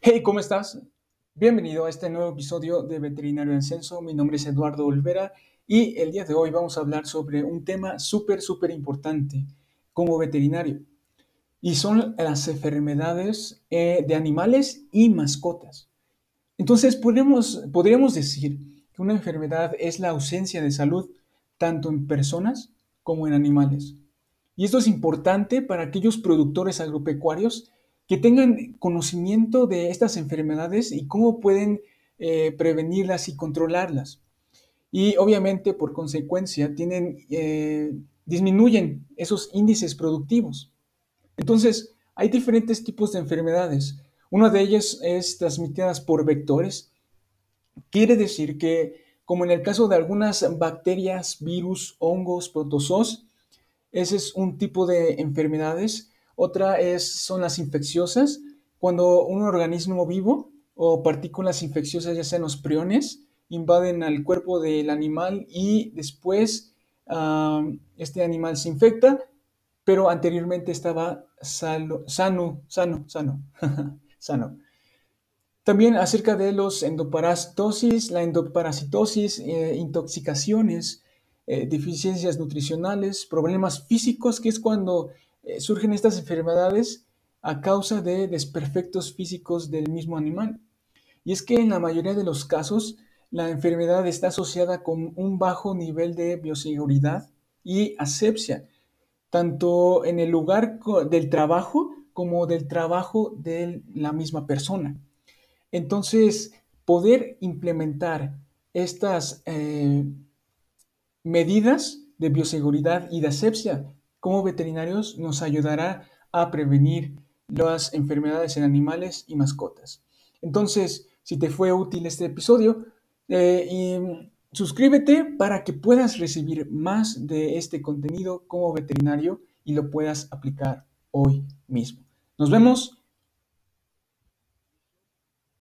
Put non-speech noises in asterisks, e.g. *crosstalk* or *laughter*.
Hey, ¿cómo estás? Bienvenido a este nuevo episodio de Veterinario en Censo. Mi nombre es Eduardo Olvera y el día de hoy vamos a hablar sobre un tema súper, súper importante como veterinario y son las enfermedades eh, de animales y mascotas. Entonces, podríamos, podríamos decir que una enfermedad es la ausencia de salud tanto en personas como en animales. Y esto es importante para aquellos productores agropecuarios que tengan conocimiento de estas enfermedades y cómo pueden eh, prevenirlas y controlarlas. Y obviamente, por consecuencia, tienen, eh, disminuyen esos índices productivos. Entonces, hay diferentes tipos de enfermedades. Una de ellas es transmitidas por vectores. Quiere decir que, como en el caso de algunas bacterias, virus, hongos, protozoos, ese es un tipo de enfermedades otra es, son las infecciosas, cuando un organismo vivo o partículas infecciosas, ya sean los priones, invaden al cuerpo del animal y después este animal se infecta, pero anteriormente estaba sano, sano, sano, *laughs* sano. También acerca de los endoparasitosis, la endoparasitosis, eh, intoxicaciones, eh, deficiencias nutricionales, problemas físicos, que es cuando eh, surgen estas enfermedades a causa de desperfectos físicos del mismo animal. Y es que en la mayoría de los casos la enfermedad está asociada con un bajo nivel de bioseguridad y asepsia, tanto en el lugar del trabajo como del trabajo de la misma persona. Entonces, poder implementar estas eh, medidas de bioseguridad y de asepsia como veterinarios nos ayudará a prevenir las enfermedades en animales y mascotas. Entonces, si te fue útil este episodio, eh, suscríbete para que puedas recibir más de este contenido como veterinario y lo puedas aplicar hoy mismo. Nos vemos